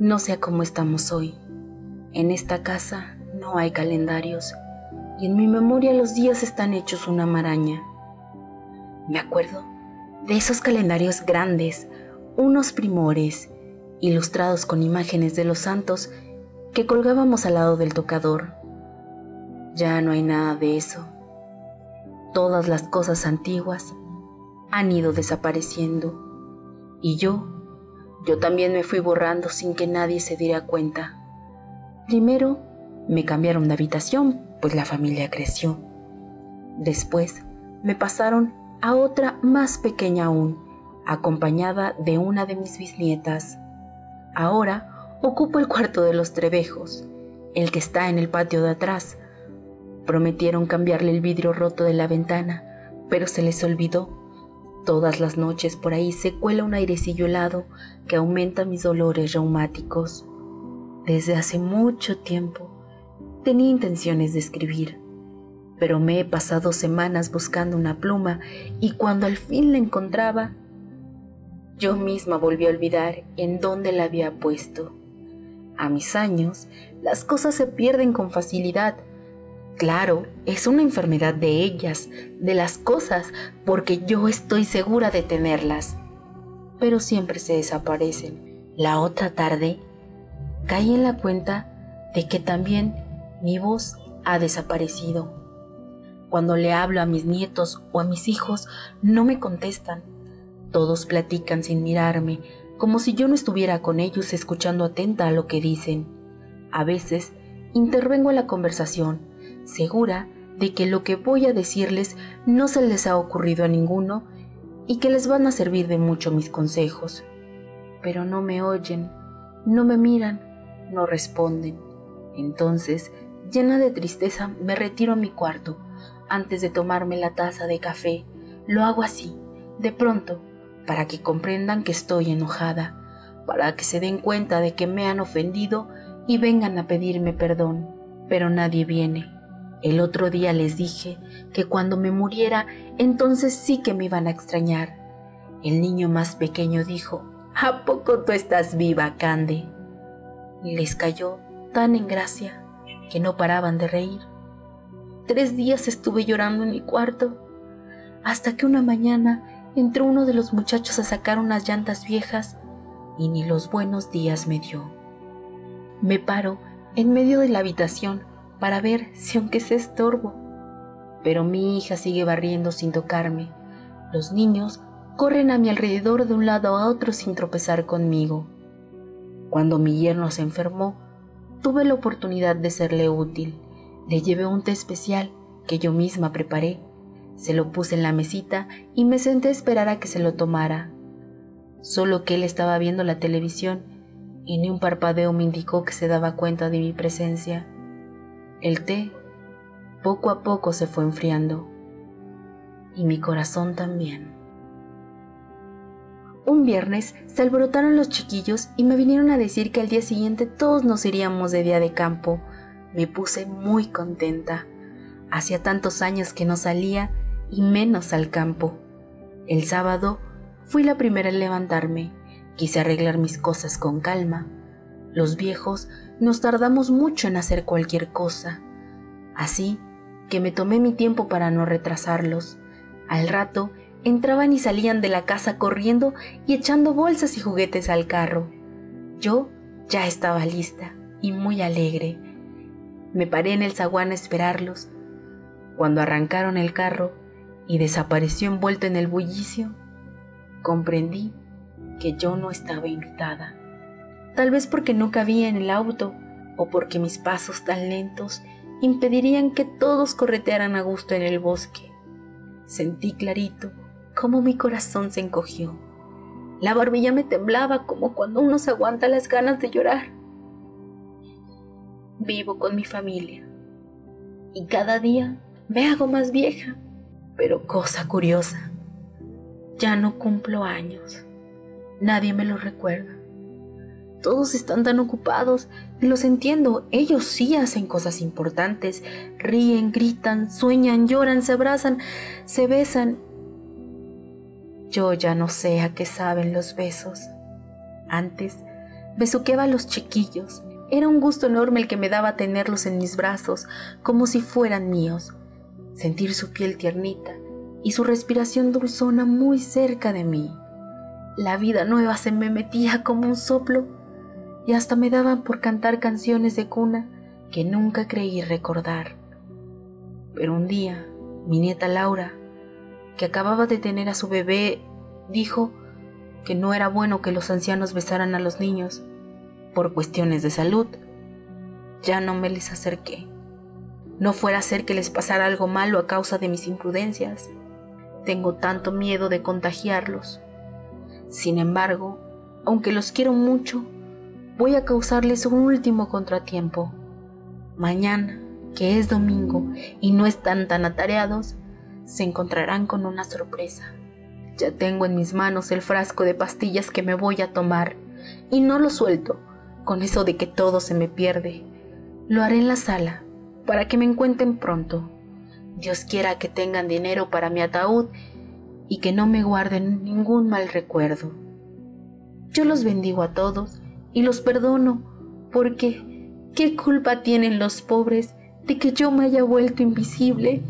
No sé cómo estamos hoy. En esta casa no hay calendarios y en mi memoria los días están hechos una maraña. Me acuerdo de esos calendarios grandes, unos primores, ilustrados con imágenes de los santos que colgábamos al lado del tocador. Ya no hay nada de eso. Todas las cosas antiguas han ido desapareciendo y yo, yo también me fui borrando sin que nadie se diera cuenta. Primero me cambiaron de habitación, pues la familia creció. Después me pasaron a otra más pequeña aún, acompañada de una de mis bisnietas. Ahora ocupo el cuarto de los trebejos, el que está en el patio de atrás. Prometieron cambiarle el vidrio roto de la ventana, pero se les olvidó. Todas las noches por ahí se cuela un airecillo helado que aumenta mis dolores reumáticos. Desde hace mucho tiempo tenía intenciones de escribir, pero me he pasado semanas buscando una pluma y cuando al fin la encontraba, yo misma volví a olvidar en dónde la había puesto. A mis años, las cosas se pierden con facilidad. Claro, es una enfermedad de ellas, de las cosas, porque yo estoy segura de tenerlas. Pero siempre se desaparecen. La otra tarde, caí en la cuenta de que también mi voz ha desaparecido. Cuando le hablo a mis nietos o a mis hijos, no me contestan. Todos platican sin mirarme, como si yo no estuviera con ellos escuchando atenta a lo que dicen. A veces intervengo en la conversación, segura de que lo que voy a decirles no se les ha ocurrido a ninguno y que les van a servir de mucho mis consejos. Pero no me oyen, no me miran, no responden. Entonces, llena de tristeza, me retiro a mi cuarto. Antes de tomarme la taza de café, lo hago así, de pronto, para que comprendan que estoy enojada, para que se den cuenta de que me han ofendido y vengan a pedirme perdón. Pero nadie viene. El otro día les dije que cuando me muriera, entonces sí que me iban a extrañar. El niño más pequeño dijo, ¿A poco tú estás viva, Cande? Y les cayó tan en gracia que no paraban de reír. Tres días estuve llorando en mi cuarto, hasta que una mañana entró uno de los muchachos a sacar unas llantas viejas y ni los buenos días me dio. Me paro en medio de la habitación para ver si aunque se estorbo. Pero mi hija sigue barriendo sin tocarme. Los niños corren a mi alrededor de un lado a otro sin tropezar conmigo. Cuando mi yerno se enfermó, tuve la oportunidad de serle útil. Le llevé un té especial que yo misma preparé se lo puse en la mesita y me senté a esperar a que se lo tomara. Solo que él estaba viendo la televisión y ni un parpadeo me indicó que se daba cuenta de mi presencia. El té poco a poco se fue enfriando y mi corazón también. Un viernes se alborotaron los chiquillos y me vinieron a decir que al día siguiente todos nos iríamos de día de campo. Me puse muy contenta. Hacía tantos años que no salía y menos al campo. El sábado fui la primera en levantarme. Quise arreglar mis cosas con calma. Los viejos nos tardamos mucho en hacer cualquier cosa. Así que me tomé mi tiempo para no retrasarlos. Al rato entraban y salían de la casa corriendo y echando bolsas y juguetes al carro. Yo ya estaba lista y muy alegre. Me paré en el zaguán a esperarlos. Cuando arrancaron el carro, y desapareció envuelto en el bullicio, comprendí que yo no estaba invitada. Tal vez porque no cabía en el auto o porque mis pasos tan lentos impedirían que todos corretearan a gusto en el bosque. Sentí clarito cómo mi corazón se encogió. La barbilla me temblaba como cuando uno se aguanta las ganas de llorar. Vivo con mi familia y cada día me hago más vieja. Pero cosa curiosa, ya no cumplo años. Nadie me lo recuerda. Todos están tan ocupados y los entiendo. Ellos sí hacen cosas importantes. Ríen, gritan, sueñan, lloran, se abrazan, se besan. Yo ya no sé a qué saben los besos. Antes besuqueaba a los chiquillos. Era un gusto enorme el que me daba tenerlos en mis brazos, como si fueran míos. Sentir su piel tiernita y su respiración dulzona muy cerca de mí. La vida nueva se me metía como un soplo y hasta me daban por cantar canciones de cuna que nunca creí recordar. Pero un día, mi nieta Laura, que acababa de tener a su bebé, dijo que no era bueno que los ancianos besaran a los niños por cuestiones de salud. Ya no me les acerqué. No fuera a ser que les pasara algo malo a causa de mis imprudencias. Tengo tanto miedo de contagiarlos. Sin embargo, aunque los quiero mucho, voy a causarles un último contratiempo. Mañana, que es domingo y no están tan atareados, se encontrarán con una sorpresa. Ya tengo en mis manos el frasco de pastillas que me voy a tomar y no lo suelto con eso de que todo se me pierde. Lo haré en la sala para que me encuentren pronto. Dios quiera que tengan dinero para mi ataúd y que no me guarden ningún mal recuerdo. Yo los bendigo a todos y los perdono porque ¿qué culpa tienen los pobres de que yo me haya vuelto invisible?